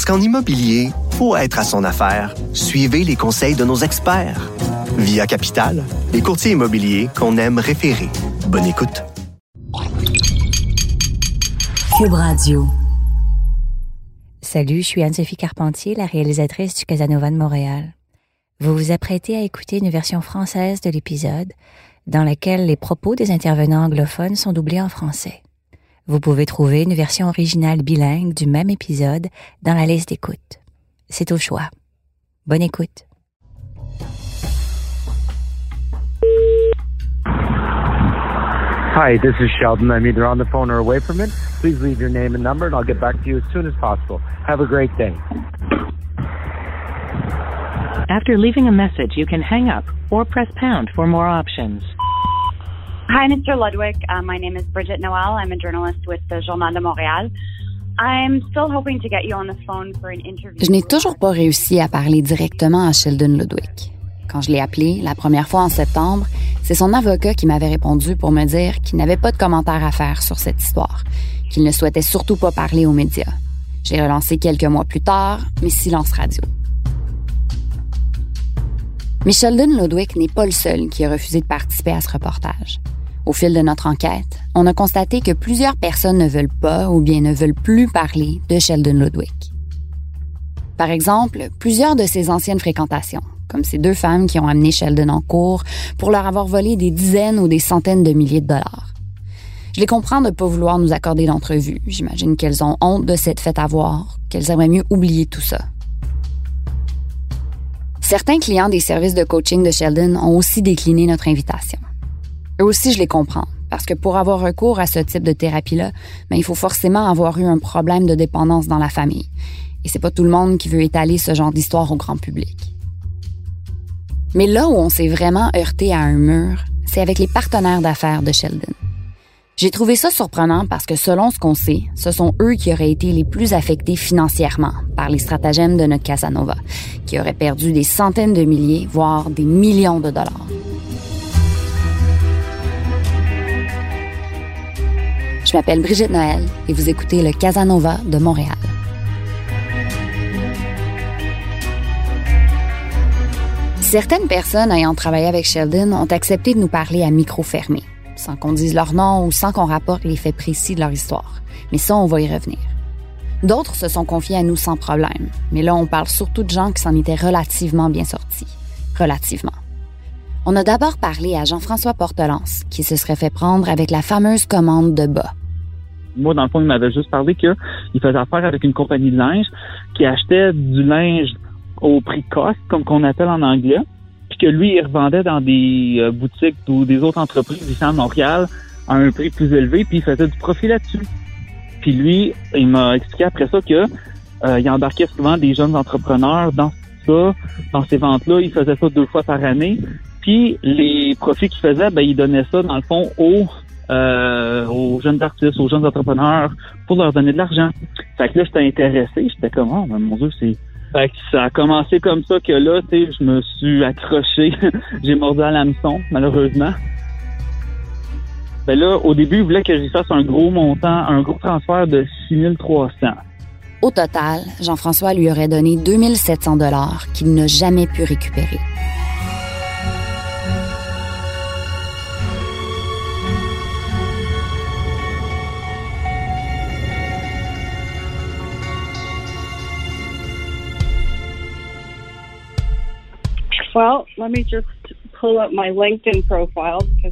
Parce qu'en immobilier, pour être à son affaire, suivez les conseils de nos experts. Via Capital, les courtiers immobiliers qu'on aime référer. Bonne écoute. Cube Radio. Salut, je suis Anne-Sophie Carpentier, la réalisatrice du Casanova de Montréal. Vous vous apprêtez à écouter une version française de l'épisode dans laquelle les propos des intervenants anglophones sont doublés en français. Vous pouvez trouver une version originale bilingue du même épisode dans la liste d'écoute. C'est au choix. Bonne écoute. Hi, this is Sheldon. I'm either on the phone or away from it. Please leave your name and number and I'll get back to you as soon as possible. Have a great day. After leaving a message, you can hang up or press pound for more options. Hi, Mr. Ludwig. Uh, my name is Bridget Noel. I'm a journalist with the Journal de Montréal. I'm still hoping to get you on the phone for an interview. Je n'ai toujours pas réussi à parler directement à Sheldon Ludwig. Quand je l'ai appelé la première fois en septembre, c'est son avocat qui m'avait répondu pour me dire qu'il n'avait pas de commentaire à faire sur cette histoire, qu'il ne souhaitait surtout pas parler aux médias. J'ai relancé quelques mois plus tard, mais silence radio. Mais Sheldon Ludwig n'est pas le seul qui a refusé de participer à ce reportage. Au fil de notre enquête, on a constaté que plusieurs personnes ne veulent pas ou bien ne veulent plus parler de Sheldon Ludwig. Par exemple, plusieurs de ses anciennes fréquentations, comme ces deux femmes qui ont amené Sheldon en cours pour leur avoir volé des dizaines ou des centaines de milliers de dollars. Je les comprends de ne pas vouloir nous accorder d'entrevue. J'imagine qu'elles ont honte de cette fête à voir, qu'elles aimeraient mieux oublier tout ça. Certains clients des services de coaching de Sheldon ont aussi décliné notre invitation. Eux aussi, je les comprends, parce que pour avoir recours à ce type de thérapie-là, ben, il faut forcément avoir eu un problème de dépendance dans la famille. Et c'est pas tout le monde qui veut étaler ce genre d'histoire au grand public. Mais là où on s'est vraiment heurté à un mur, c'est avec les partenaires d'affaires de Sheldon. J'ai trouvé ça surprenant parce que selon ce qu'on sait, ce sont eux qui auraient été les plus affectés financièrement par les stratagèmes de notre Casanova, qui aurait perdu des centaines de milliers, voire des millions de dollars. Je m'appelle Brigitte Noël et vous écoutez le Casanova de Montréal. Certaines personnes ayant travaillé avec Sheldon ont accepté de nous parler à micro fermé, sans qu'on dise leur nom ou sans qu'on rapporte les faits précis de leur histoire. Mais ça, on va y revenir. D'autres se sont confiés à nous sans problème, mais là, on parle surtout de gens qui s'en étaient relativement bien sortis. Relativement. On a d'abord parlé à Jean-François Portelance, qui se serait fait prendre avec la fameuse commande de bas. Moi, dans le fond, il m'avait juste parlé qu'il faisait affaire avec une compagnie de linge qui achetait du linge au prix cost, comme qu'on appelle en anglais, puis que lui, il revendait dans des euh, boutiques ou des autres entreprises ici à Montréal à un prix plus élevé, puis il faisait du profit là-dessus. Puis lui, il m'a expliqué après ça que euh, il embarquait souvent des jeunes entrepreneurs dans ça, dans ces ventes-là. Il faisait ça deux fois par année. Puis les profits qu'il faisait, ben, il donnait ça, dans le fond, aux, euh, aux jeunes artistes, aux jeunes entrepreneurs, pour leur donner de l'argent. Fait que là, j'étais intéressé. J'étais comme, oh, mon Dieu, c'est fait que ça a commencé comme ça que là, tu sais, je me suis accroché. J'ai mordu à l'hameçon, malheureusement. Ben là, au début, il voulait que je fasse un gros montant, un gros transfert de 6300. Au total, Jean-François lui aurait donné 2700 dollars qu'il n'a jamais pu récupérer.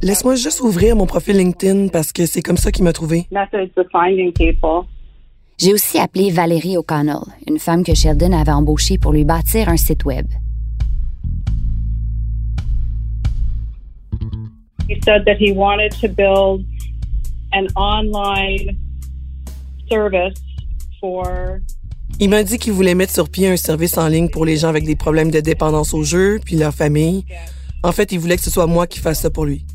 Laisse-moi juste ouvrir mon profil LinkedIn parce que c'est comme ça qu'il m'a trouvé. J'ai aussi appelé Valérie O'Connell, une femme que Sheldon avait embauchée pour lui bâtir un site web. He said that he wanted to build an online service for Il m'a dit qu'il voulait mettre sur pied un service en ligne pour les gens avec des problèmes de dépendance au jeu, puis leur famille. En fait, il voulait que ce soit moi qui fasse ça pour lui.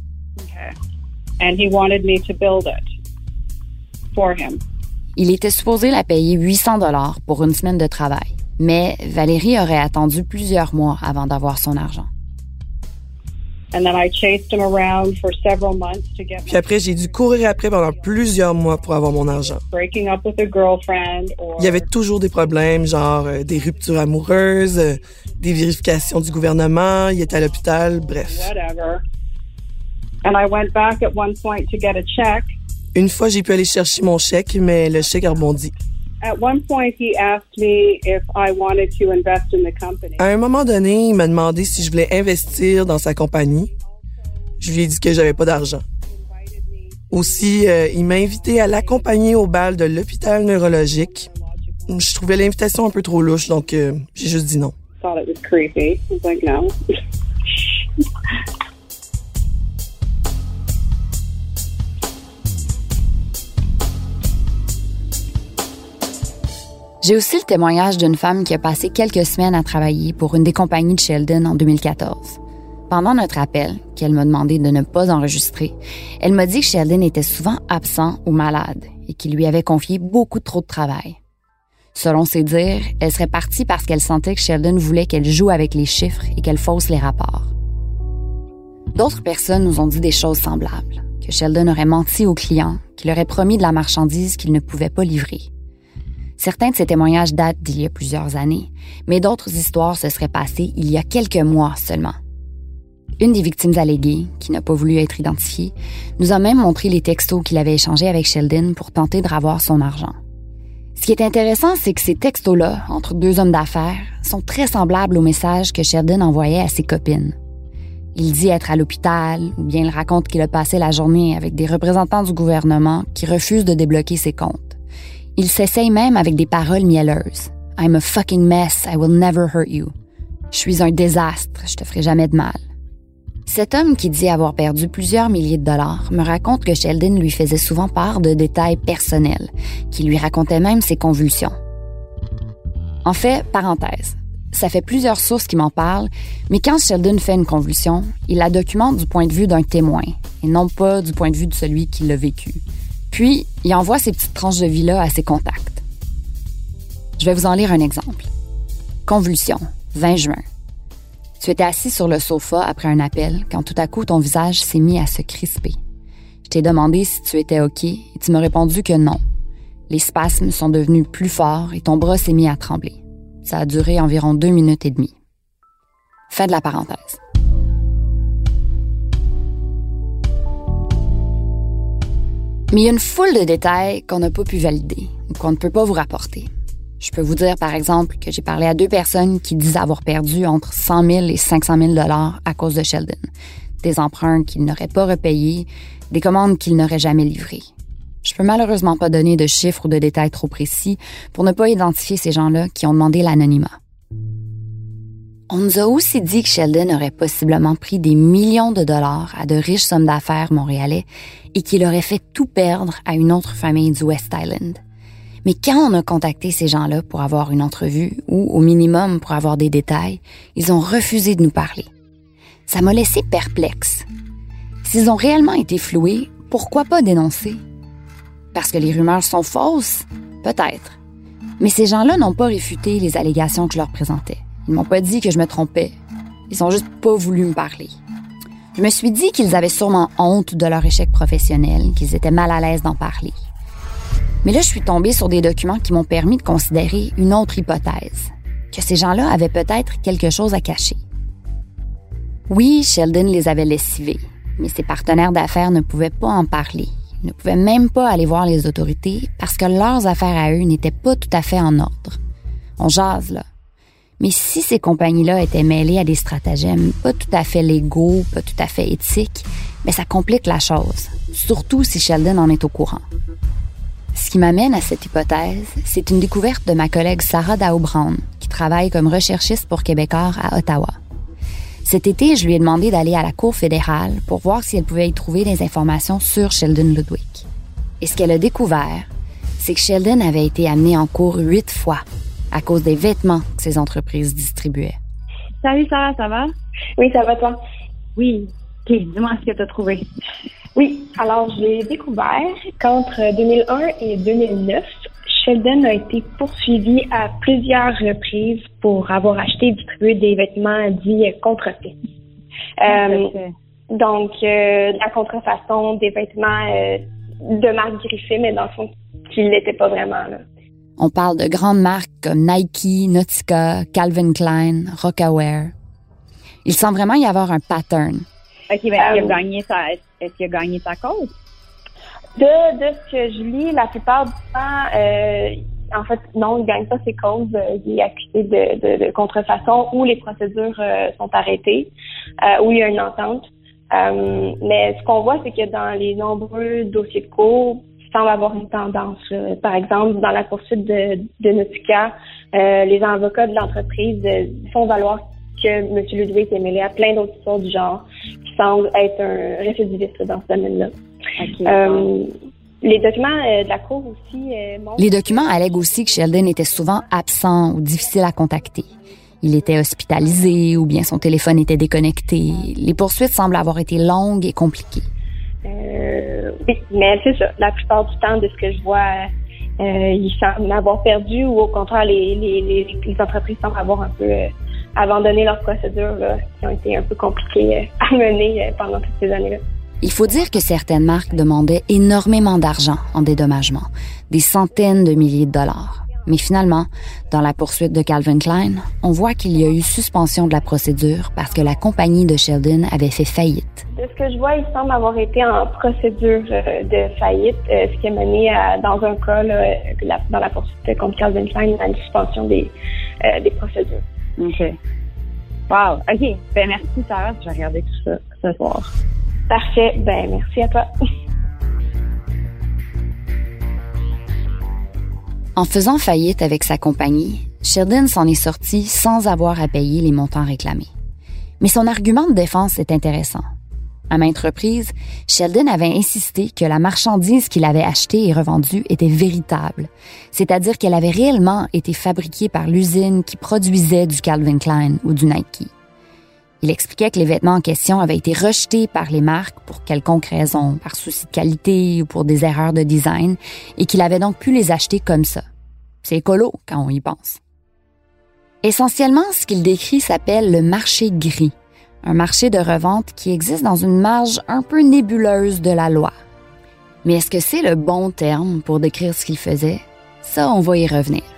And he wanted me to build it for him. Il était supposé la payer 800 dollars pour une semaine de travail, mais Valérie aurait attendu plusieurs mois avant d'avoir son argent. Puis après, j'ai dû courir après pendant plusieurs mois pour avoir mon argent. breaking up with a girlfriend or Il y avait toujours des problèmes, genre euh, des ruptures amoureuses, euh, des vérifications du gouvernement, il était à l'hôpital, bref. whatever. And I went back at one point to get a check. Une fois, j'ai pu aller chercher mon chèque, mais le chèque a rebondi. At one point, he asked me if I wanted to invest in the company. À un moment donné, il m'a demandé si je voulais investir dans sa compagnie. Je lui ai dit que j'avais pas d'argent. Aussi, euh, il m'a invité à l'accompagner au bal de l'hôpital neurologique. Je trouvais l'invitation un peu trop louche, donc euh, j'ai juste dit non. J'ai aussi le témoignage d'une femme qui a passé quelques semaines à travailler pour une des compagnies de Sheldon en 2014. Pendant notre appel, qu'elle m'a demandé de ne pas enregistrer, elle m'a dit que Sheldon était souvent absent ou malade et qu'il lui avait confié beaucoup trop de travail. Selon ses dires, elle serait partie parce qu'elle sentait que Sheldon voulait qu'elle joue avec les chiffres et qu'elle fausse les rapports. D'autres personnes nous ont dit des choses semblables, que Sheldon aurait menti aux clients, qu'il aurait promis de la marchandise qu'il ne pouvait pas livrer. Certains de ces témoignages datent d'il y a plusieurs années, mais d'autres histoires se seraient passées il y a quelques mois seulement. Une des victimes alléguées, qui n'a pas voulu être identifiée, nous a même montré les textos qu'il avait échangés avec Sheldon pour tenter de ravoir son argent. Ce qui est intéressant, c'est que ces textos-là, entre deux hommes d'affaires, sont très semblables aux messages que Sheldon envoyait à ses copines. Il dit être à l'hôpital, ou bien il raconte qu'il a passé la journée avec des représentants du gouvernement qui refusent de débloquer ses comptes. Il s'essaye même avec des paroles mielleuses. I'm a fucking mess, I will never hurt you. Je suis un désastre, je te ferai jamais de mal. Cet homme qui dit avoir perdu plusieurs milliers de dollars me raconte que Sheldon lui faisait souvent part de détails personnels, qui lui racontaient même ses convulsions. En fait, parenthèse, ça fait plusieurs sources qui m'en parlent, mais quand Sheldon fait une convulsion, il la documente du point de vue d'un témoin, et non pas du point de vue de celui qui l'a vécu. Puis, il envoie ces petites tranches de vie-là à ses contacts. Je vais vous en lire un exemple. Convulsion, 20 juin. Tu étais assis sur le sofa après un appel quand tout à coup ton visage s'est mis à se crisper. Je t'ai demandé si tu étais OK et tu m'as répondu que non. Les spasmes sont devenus plus forts et ton bras s'est mis à trembler. Ça a duré environ deux minutes et demie. Fin de la parenthèse. Mais il y a une foule de détails qu'on n'a pas pu valider ou qu'on ne peut pas vous rapporter. Je peux vous dire, par exemple, que j'ai parlé à deux personnes qui disent avoir perdu entre 100 000 et 500 000 dollars à cause de Sheldon. Des emprunts qu'ils n'auraient pas repayés, des commandes qu'ils n'auraient jamais livrées. Je peux malheureusement pas donner de chiffres ou de détails trop précis pour ne pas identifier ces gens-là qui ont demandé l'anonymat. On nous a aussi dit que Sheldon aurait possiblement pris des millions de dollars à de riches sommes d'affaires montréalais et qu'il aurait fait tout perdre à une autre famille du West Island. Mais quand on a contacté ces gens-là pour avoir une entrevue ou au minimum pour avoir des détails, ils ont refusé de nous parler. Ça m'a laissé perplexe. S'ils ont réellement été floués, pourquoi pas dénoncer? Parce que les rumeurs sont fausses? Peut-être. Mais ces gens-là n'ont pas réfuté les allégations que je leur présentais. Ils m'ont pas dit que je me trompais. Ils ont juste pas voulu me parler. Je me suis dit qu'ils avaient sûrement honte de leur échec professionnel, qu'ils étaient mal à l'aise d'en parler. Mais là, je suis tombée sur des documents qui m'ont permis de considérer une autre hypothèse, que ces gens-là avaient peut-être quelque chose à cacher. Oui, Sheldon les avait lessivés, mais ses partenaires d'affaires ne pouvaient pas en parler, Ils ne pouvaient même pas aller voir les autorités parce que leurs affaires à eux n'étaient pas tout à fait en ordre. On jase, là. Mais si ces compagnies-là étaient mêlées à des stratagèmes pas tout à fait légaux, pas tout à fait éthiques, mais ça complique la chose, surtout si Sheldon en est au courant. Ce qui m'amène à cette hypothèse, c'est une découverte de ma collègue Sarah Dao-Brown, qui travaille comme recherchiste pour Québécois à Ottawa. Cet été, je lui ai demandé d'aller à la Cour fédérale pour voir si elle pouvait y trouver des informations sur Sheldon Ludwig. Et ce qu'elle a découvert, c'est que Sheldon avait été amené en cour huit fois, à cause des vêtements que ces entreprises distribuaient. Salut Sarah, ça va? Oui, ça va toi? Oui. OK, dis-moi ce que tu as trouvé. Oui, alors j'ai découvert qu'entre 2001 et 2009, Sheldon a été poursuivi à plusieurs reprises pour avoir acheté et distribué des vêtements dits contrefaits. Euh, donc, euh, la contrefaçon des vêtements euh, de marque Griffin, mais dans le fond, qui ne l'était pas vraiment. Là. On parle de grandes marques comme Nike, Nautica, Calvin Klein, Rocawear. Il semble vraiment y avoir un pattern. OK, ben, il a gagné sa, est-ce qu'il a gagné sa cause? De, de ce que je lis, la plupart du temps, euh, en fait, non, il ne gagne pas ses causes. Euh, il est accusé de, de, de contrefaçon ou les procédures euh, sont arrêtées euh, ou il y a une entente. Euh, mais ce qu'on voit, c'est que dans les nombreux dossiers de cours, semble avoir une tendance. Par exemple, dans la poursuite de, de Nautica, les avocats de l'entreprise font valoir que M. Ludwig est mêlé à plein d'autres histoires du genre qui semblent être un récidiviste dans ce domaine-là. Euh, les documents euh, de la Cour aussi euh, montrent... Les documents allèguent aussi que Sheldon était souvent absent ou difficile à contacter. Il était hospitalisé ou bien son téléphone était déconnecté. Les poursuites semblent avoir été longues et compliquées. Euh, oui, mais c'est ça. La plupart du temps, de ce que je vois, euh, il semble avoir perdu ou au contraire, les, les, les, les entreprises semblent avoir un peu abandonné leurs procédures là, qui ont été un peu compliquées à mener pendant toutes ces années-là. Il faut dire que certaines marques demandaient énormément d'argent en dédommagement, des centaines de milliers de dollars. Mais finalement, dans la poursuite de Calvin Klein, on voit qu'il y a eu suspension de la procédure parce que la compagnie de Sheldon avait fait faillite. De ce que je vois, il semble avoir été en procédure euh, de faillite, euh, ce qui a mené à, dans un cas, là, dans la poursuite contre Calvin Klein, à une suspension des, euh, des procédures. OK. Wow. OK. Ben, merci, Sarah. Je vais regarder tout ça ce soir. Parfait. Ben, merci à toi. En faisant faillite avec sa compagnie, Sheldon s'en est sorti sans avoir à payer les montants réclamés. Mais son argument de défense est intéressant. À maintes reprises, Sheldon avait insisté que la marchandise qu'il avait achetée et revendue était véritable, c'est-à-dire qu'elle avait réellement été fabriquée par l'usine qui produisait du Calvin Klein ou du Nike. Il expliquait que les vêtements en question avaient été rejetés par les marques pour quelconque raison, par souci de qualité ou pour des erreurs de design, et qu'il avait donc pu les acheter comme ça. C'est écolo quand on y pense. Essentiellement, ce qu'il décrit s'appelle le marché gris, un marché de revente qui existe dans une marge un peu nébuleuse de la loi. Mais est-ce que c'est le bon terme pour décrire ce qu'il faisait? Ça, on va y revenir.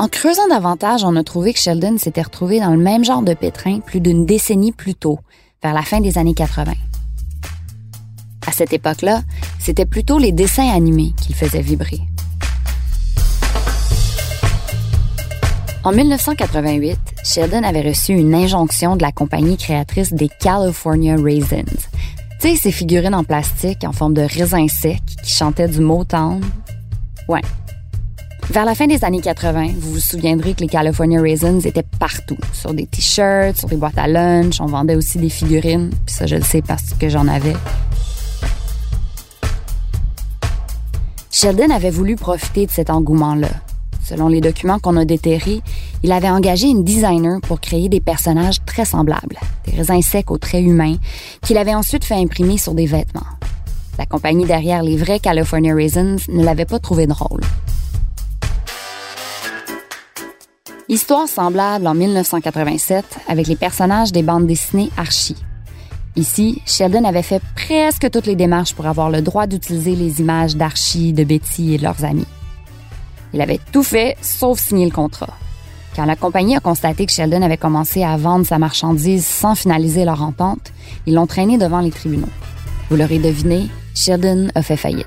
En creusant davantage, on a trouvé que Sheldon s'était retrouvé dans le même genre de pétrin plus d'une décennie plus tôt, vers la fin des années 80. À cette époque-là, c'était plutôt les dessins animés qu'il faisait vibrer. En 1988, Sheldon avait reçu une injonction de la compagnie créatrice des California Raisins. Tu sais, ces figurines en plastique en forme de raisin sec qui chantaient du Motown. Ouais, vers la fin des années 80, vous vous souviendrez que les California Raisins étaient partout, sur des t-shirts, sur des boîtes à lunch, on vendait aussi des figurines, puis ça je le sais parce que j'en avais. Sheldon avait voulu profiter de cet engouement-là. Selon les documents qu'on a déterrés, il avait engagé une designer pour créer des personnages très semblables, des raisins secs aux traits humains, qu'il avait ensuite fait imprimer sur des vêtements. La compagnie derrière les vrais California Raisins ne l'avait pas trouvé drôle. Histoire semblable en 1987 avec les personnages des bandes dessinées Archie. Ici, Sheldon avait fait presque toutes les démarches pour avoir le droit d'utiliser les images d'Archie, de Betty et de leurs amis. Il avait tout fait sauf signer le contrat. Quand la compagnie a constaté que Sheldon avait commencé à vendre sa marchandise sans finaliser leur entente, ils l'ont traîné devant les tribunaux. Vous l'aurez deviné, Sheldon a fait faillite.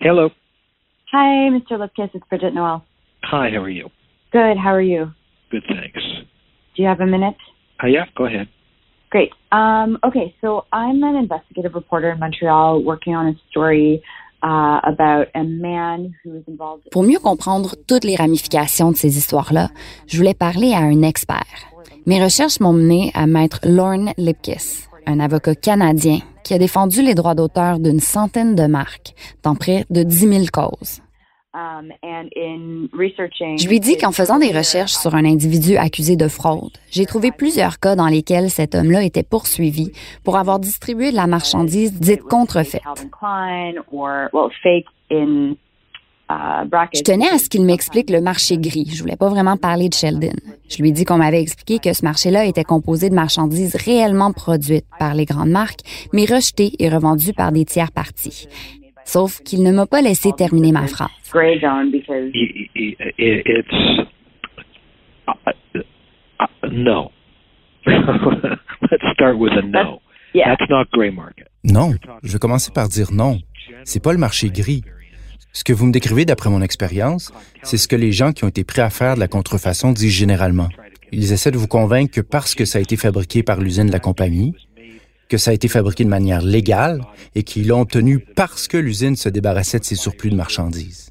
Hello. Hi, Mr. Lipkiss. It's Bridget Noel. Hi, how are you? Good. How are you? Good, thanks. Do you have a minute? Uh, yeah, go ahead. Great. Um, okay, so I'm an investigative reporter in Montreal working on a story uh, about a man who was involved. Pour mieux comprendre toutes les ramifications de ces histoires-là, je voulais parler à un expert. Mes recherches m'ont mené à maître Lorne Lipkiss, un avocat canadien qui a défendu les droits d'auteur d'une centaine de marques dans près de 10 000 causes. Um, Je lui dis qu'en faisant des recherches sur un individu accusé de fraude, j'ai trouvé plusieurs cas dans lesquels cet homme-là était poursuivi pour avoir distribué de la marchandise dite contrefaite. Je tenais à ce qu'il m'explique le marché gris. Je voulais pas vraiment parler de Sheldon. Je lui ai dit qu'on m'avait expliqué que ce marché-là était composé de marchandises réellement produites par les grandes marques, mais rejetées et revendues par des tiers parties. Sauf qu'il ne m'a pas laissé terminer ma phrase. Gray zone because I- I- I- It's no. Let's start with a no. yeah. That's not gray market. Non, je vais commencer par dire non. C'est pas le marché gris. Ce que vous me décrivez d'après mon expérience, c'est ce que les gens qui ont été prêts à faire de la contrefaçon disent généralement. Ils essaient de vous convaincre que parce que ça a été fabriqué par l'usine de la compagnie, que ça a été fabriqué de manière légale et qu'ils l'ont obtenu parce que l'usine se débarrassait de ses surplus de marchandises.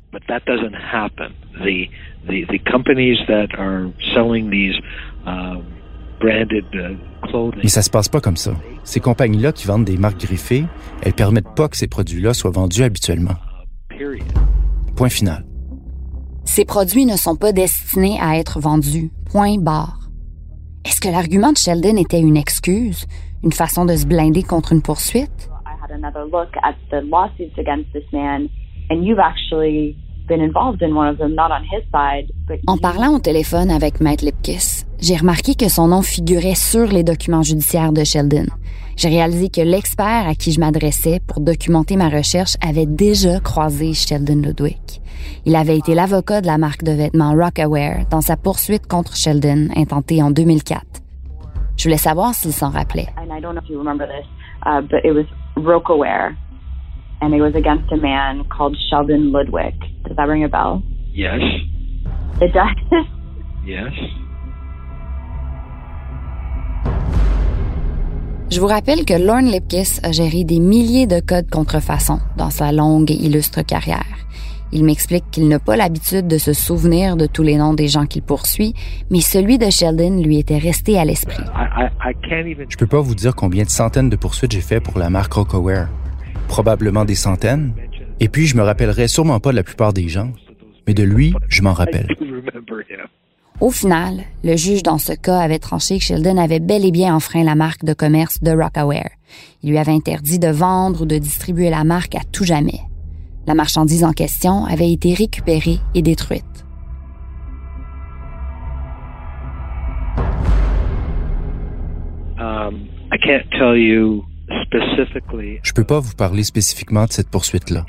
Mais ça se passe pas comme ça. Ces compagnies-là qui vendent des marques griffées, elles permettent pas que ces produits-là soient vendus habituellement. Point final. Ces produits ne sont pas destinés à être vendus. Point barre. Est-ce que l'argument de Sheldon était une excuse, une façon de se blinder contre une poursuite? I had another look at the lawsuits against this man, and you've actually been involved in one of them, not on his side, but En parlant au téléphone avec Maître Lipkiss, j'ai remarqué que son nom figurait sur les documents judiciaires de Sheldon. J'ai réalisé que l'expert à qui je m'adressais pour documenter ma recherche avait déjà croisé Sheldon Ludwig. Il avait été l'avocat de la marque de vêtements Rockaware dans sa poursuite contre Sheldon intentée en 2004. Je voulais savoir s'il s'en rappelait. and I don't know if you remember this, uh, but it was Rokaware, and it was against a man called Sheldon Ludwig. Does that ring a bell? Yes. It does. Yes. Je vous rappelle que Lorne Lipkiss a géré des milliers de cas de contrefaçon dans sa longue et illustre carrière. Il m'explique qu'il n'a pas l'habitude de se souvenir de tous les noms des gens qu'il poursuit, mais celui de Sheldon lui était resté à l'esprit. I, I, I can't even. Je peux pas vous dire combien de centaines de poursuites j'ai fait pour la marque Rockaware. Probablement des centaines. Et puis, je me rappellerai sûrement pas de la plupart des gens. Mais de lui, je m'en rappelle. Au final, le juge dans ce cas avait tranché que Sheldon avait bel et bien enfreint la marque de commerce de Rockaware. Il lui avait interdit de vendre ou de distribuer la marque à tout jamais. La marchandise en question avait été récupérée et détruite. Um, I can't tell you specifically. Je peux pas vous parler spécifiquement de cette poursuite-là.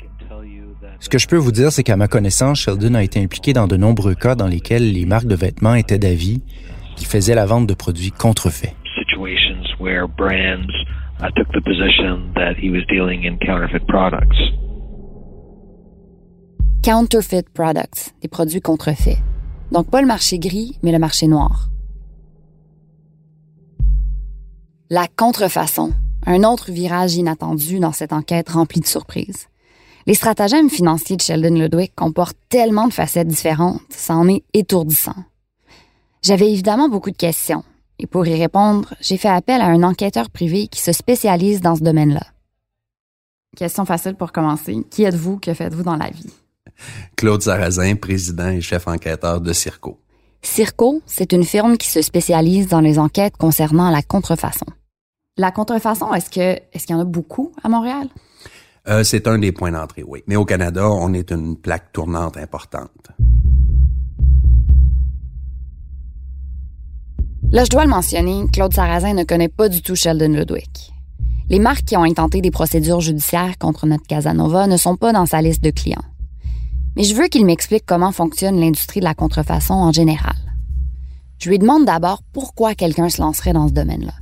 Ce que je peux vous dire, c'est qu'à ma connaissance, Sheldon a été impliqué dans de nombreux cas dans lesquels les marques de vêtements étaient d'avis qui faisaient la vente de produits contrefaits. situations where brands took the position that he was dealing in counterfeit products. Counterfeit products, des produits contrefaits. Donc pas le marché gris, mais le marché noir. La contrefaçon, un autre virage inattendu dans cette enquête remplie de surprises. Les stratagèmes financiers de Sheldon Ludwig comportent tellement de facettes différentes, ça en est étourdissant. J'avais évidemment beaucoup de questions, et pour y répondre, j'ai fait appel à un enquêteur privé qui se spécialise dans ce domaine-là. Question facile pour commencer. Qui êtes-vous? Que faites-vous dans la vie? Claude Sarrazin, président et chef enquêteur de Circo. Circo, c'est une firme qui se spécialise dans les enquêtes concernant la contrefaçon. La contrefaçon, est-ce que est-ce qu'il y en a beaucoup à Montréal? Euh, c'est un des points d'entrée, oui. Mais au Canada, on est une plaque tournante importante. Là, je dois le mentionner, Claude Sarrazin ne connaît pas du tout Sheldon Ludwig. Les marques qui ont intenté des procédures judiciaires contre notre Casanova ne sont pas dans sa liste de clients. Mais je veux qu'il m'explique comment fonctionne l'industrie de la contrefaçon en général. Je lui demande d'abord pourquoi quelqu'un se lancerait dans ce domaine-là.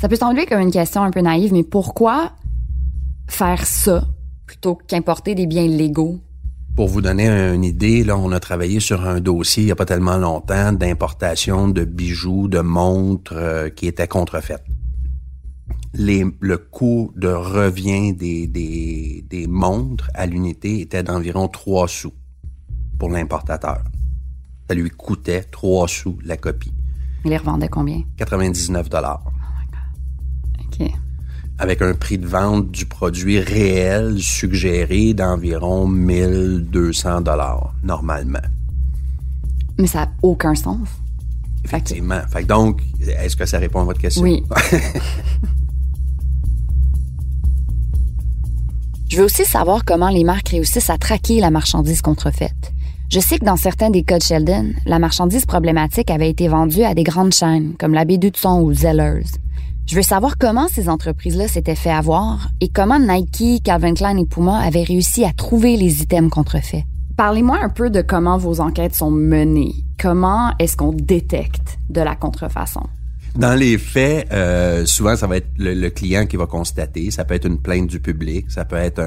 Ça peut sembler comme une question un peu naïve, mais pourquoi faire ça plutôt qu'importer des biens légaux? Pour vous donner une idée, là, on a travaillé sur un dossier il n'y a pas tellement longtemps d'importation de bijoux, de montres euh, qui étaient contrefaites. Les, le coût de revient des, des, des montres à l'unité était d'environ 3 sous pour l'importateur. Ça lui coûtait 3 sous la copie. Il les revendait combien? 99 dollars. Avec un prix de vente du produit réel suggéré d'environ 1200 dollars normalement. Mais ça n'a aucun sens. Effectivement. Fait donc, est-ce que ça répond à votre question? Oui. Je veux aussi savoir comment les marques réussissent à traquer la marchandise contrefaite. Je sais que dans certains des cas de Sheldon, la marchandise problématique avait été vendue à des grandes chaînes comme la Baie Son ou Zellers. Je veux savoir comment ces entreprises-là s'étaient fait avoir et comment Nike, Calvin Klein et Puma avaient réussi à trouver les items contrefaits. Parlez-moi un peu de comment vos enquêtes sont menées. Comment est-ce qu'on détecte de la contrefaçon? Dans les faits, euh, souvent, ça va être le, client qui va constater. Ça peut être une plainte du public. Ça peut être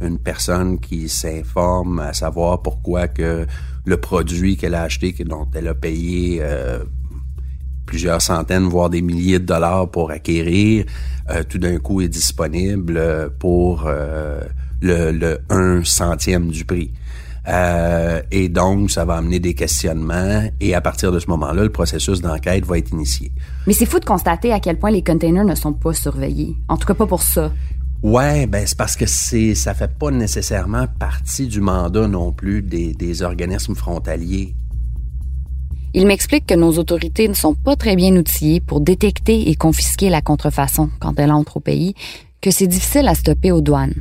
une personne qui s'informe à savoir pourquoi le produit qu'elle a acheté, dont elle a payé euh, plusieurs centaines, voire des milliers de dollars pour acquérir, euh, tout d'un coup est disponible pour euh, le, le un centième du prix. Euh, et donc, ça va amener des questionnements et à partir de ce moment-là, le processus d'enquête va être initié. Mais c'est fou de constater à quel point les containers ne sont pas surveillés. En tout cas, pas pour ça. Ouais, ben c'est parce que c'est ça fait pas nécessairement partie du mandat non plus des, des organismes frontaliers. Il m'explique que nos autorités ne sont pas très bien outillées pour détecter et confisquer la contrefaçon quand elle entre au pays, que c'est difficile à stopper aux douanes.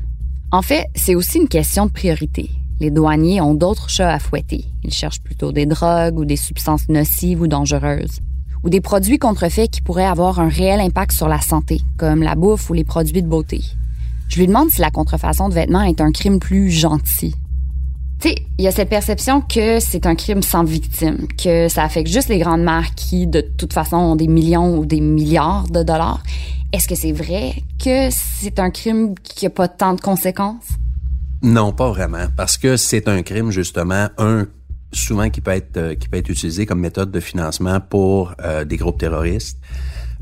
En fait, c'est aussi une question de priorité. Les douaniers ont d'autres chats à fouetter. Ils cherchent plutôt des drogues ou des substances nocives ou dangereuses, ou des produits contrefaits qui pourraient avoir un réel impact sur la santé, comme la bouffe ou les produits de beauté. Je lui demande si la contrefaçon de vêtements est un crime plus gentil, tu sais, il y a cette perception que c'est un crime sans victime, que ça affecte juste les grandes marques qui, de toute façon, ont des millions ou des milliards de dollars. Est-ce que c'est vrai que c'est un crime qui a pas tant de conséquences? Non, pas vraiment, parce que c'est un crime justement un souvent qui peut être euh, qui peut être utilisé comme méthode de financement pour euh, des groupes terroristes,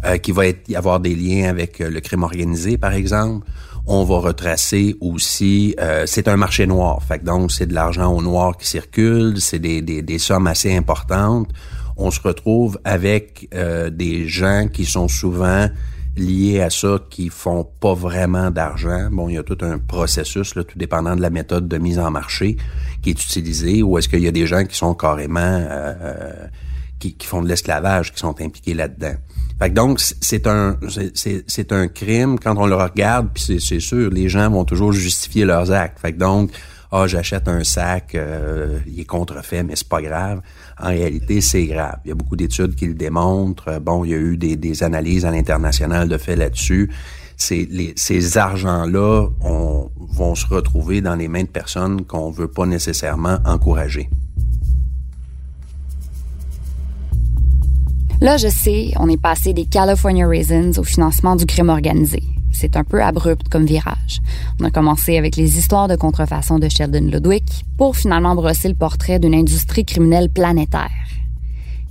euh, qui va être y avoir des liens avec le crime organisé par exemple on va retracer aussi, euh, c'est un marché noir, fait donc c'est de l'argent au noir qui circule, c'est des, des, sommes assez importantes. On se retrouve avec euh, des gens qui sont souvent liés à ça, qui font pas vraiment d'argent. Bon, il y a tout un processus, là, tout dépendant de la méthode de mise en marché qui est utilisée, ou est-ce qu'il y a des gens qui sont carrément euh, qui, qui, font de l'esclavage, qui sont impliqués là-dedans. Fait que donc, c'est un, c'est un crime. Quand on le regarde, puis c'est sûr, les gens vont toujours justifier leurs actes. Fait que donc, ah, j'achète un sac, euh, il est contrefait, mais c'est pas grave. En réalité, c'est grave. Il y a beaucoup d'études qui le démontrent. Bon, il y a eu des, des analyses à l'international de fait là-dessus. Les, ces argents-là vont se retrouver dans les mains de personnes qu'on veut pas nécessairement encourager. Là, je sais, on est passé des California Raisins au financement du crime organisé. C'est un peu abrupt comme virage. On a commencé avec les histoires de contrefaçon de Sheldon Ludwig pour finalement brosser le portrait d'une industrie criminelle planétaire.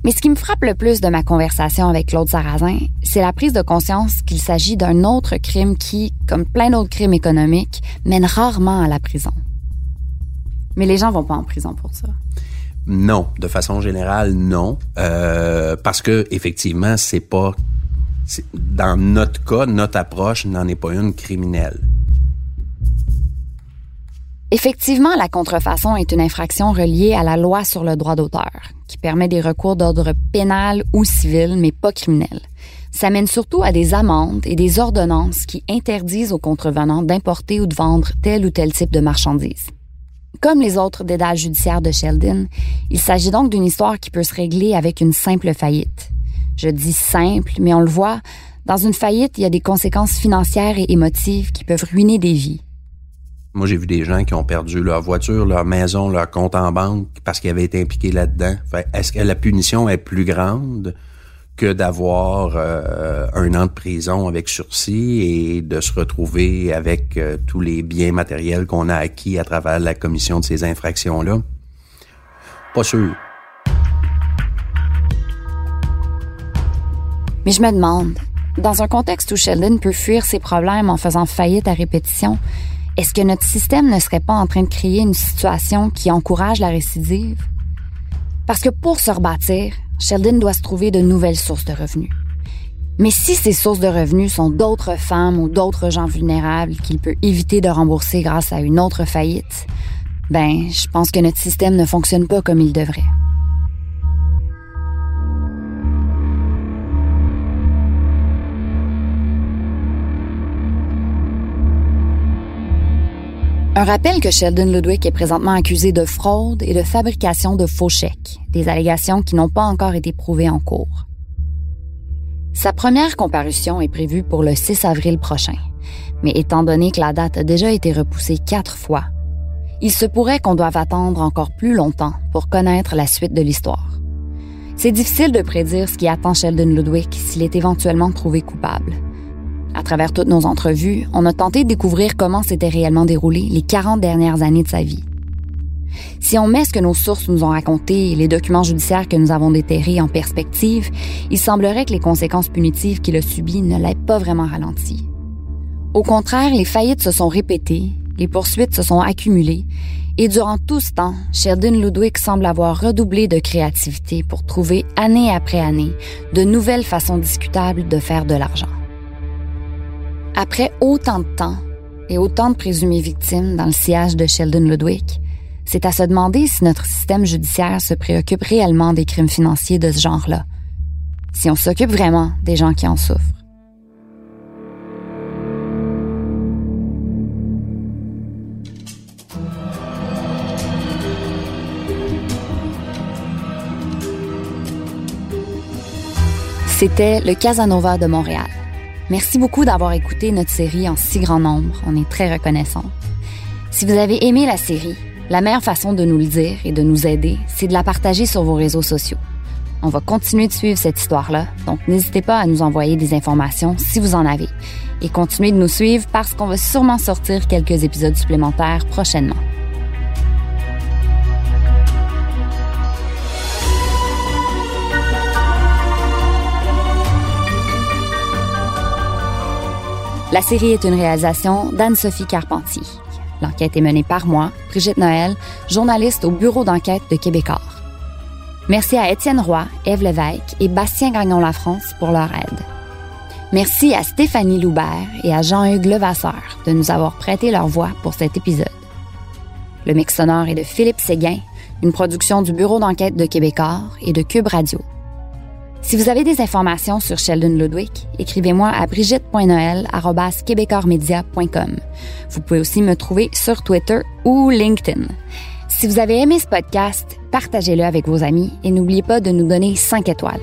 Mais ce qui me frappe le plus de ma conversation avec Claude Sarrazin, c'est la prise de conscience qu'il s'agit d'un autre crime qui, comme plein d'autres crimes économiques, mène rarement à la prison. Mais les gens vont pas en prison pour ça. Non, de façon générale, non, euh, parce que effectivement, c'est pas dans notre cas, notre approche n'en est pas une criminelle. Effectivement, la contrefaçon est une infraction reliée à la loi sur le droit d'auteur, qui permet des recours d'ordre pénal ou civil, mais pas criminel. Ça mène surtout à des amendes et des ordonnances qui interdisent aux contrevenants d'importer ou de vendre tel ou tel type de marchandises. Comme les autres dédales judiciaires de Sheldon, il s'agit donc d'une histoire qui peut se régler avec une simple faillite. Je dis simple, mais on le voit, dans une faillite, il y a des conséquences financières et émotives qui peuvent ruiner des vies. Moi, j'ai vu des gens qui ont perdu leur voiture, leur maison, leur compte en banque parce qu'ils avaient été impliqués là-dedans. Est-ce que la punition est plus grande? Que d'avoir euh, un an de prison avec sursis et de se retrouver avec euh, tous les biens matériels qu'on a acquis à travers la commission de ces infractions-là? Pas sûr. Mais je me demande, dans un contexte où Sheldon peut fuir ses problèmes en faisant faillite à répétition, est-ce que notre système ne serait pas en train de créer une situation qui encourage la récidive? Parce que pour se rebâtir, Sheldon doit se trouver de nouvelles sources de revenus. Mais si ces sources de revenus sont d'autres femmes ou d'autres gens vulnérables qu'il peut éviter de rembourser grâce à une autre faillite, ben, je pense que notre système ne fonctionne pas comme il devrait. Un rappel que Sheldon Ludwig est présentement accusé de fraude et de fabrication de faux chèques, des allégations qui n'ont pas encore été prouvées en cours. Sa première comparution est prévue pour le 6 avril prochain, mais étant donné que la date a déjà été repoussée quatre fois, il se pourrait qu'on doive attendre encore plus longtemps pour connaître la suite de l'histoire. C'est difficile de prédire ce qui attend Sheldon Ludwig s'il est éventuellement trouvé coupable. À travers toutes nos entrevues, on a tenté de découvrir comment s'étaient réellement déroulées les 40 dernières années de sa vie. Si on met ce que nos sources nous ont raconté et les documents judiciaires que nous avons déterrés en perspective, il semblerait que les conséquences punitives qu'il a subies ne l'aient pas vraiment ralenti. Au contraire, les faillites se sont répétées, les poursuites se sont accumulées, et durant tout ce temps, Sheldon Ludwig semble avoir redoublé de créativité pour trouver, année après année, de nouvelles façons discutables de faire de l'argent. Après autant de temps et autant de présumées victimes dans le sillage de Sheldon Ludwig, c'est à se demander si notre système judiciaire se préoccupe réellement des crimes financiers de ce genre-là, si on s'occupe vraiment des gens qui en souffrent. C'était le Casanova de Montréal. Merci beaucoup d'avoir écouté notre série en si grand nombre. On est très reconnaissants. Si vous avez aimé la série, la meilleure façon de nous le dire et de nous aider, c'est de la partager sur vos réseaux sociaux. On va continuer de suivre cette histoire-là, donc n'hésitez pas à nous envoyer des informations si vous en avez. Et continuez de nous suivre parce qu'on va sûrement sortir quelques épisodes supplémentaires prochainement. La série est une réalisation d'Anne-Sophie Carpentier. L'enquête est menée par moi, Brigitte Noël, journaliste au bureau d'enquête de Québecor. Merci à Étienne Roy, Ève Lévesque et Bastien Gagnon-La France pour leur aide. Merci à Stéphanie Loubert et à Jean-Hugues Levasseur de nous avoir prêté leur voix pour cet épisode. Le mix sonore est de Philippe Séguin, une production du bureau d'enquête de Québecor et de Cube Radio. Si vous avez des informations sur Sheldon Ludwig, écrivez-moi à brigitte.noël.québécoismedia.com. Vous pouvez aussi me trouver sur Twitter ou LinkedIn. Si vous avez aimé ce podcast, partagez-le avec vos amis et n'oubliez pas de nous donner 5 étoiles.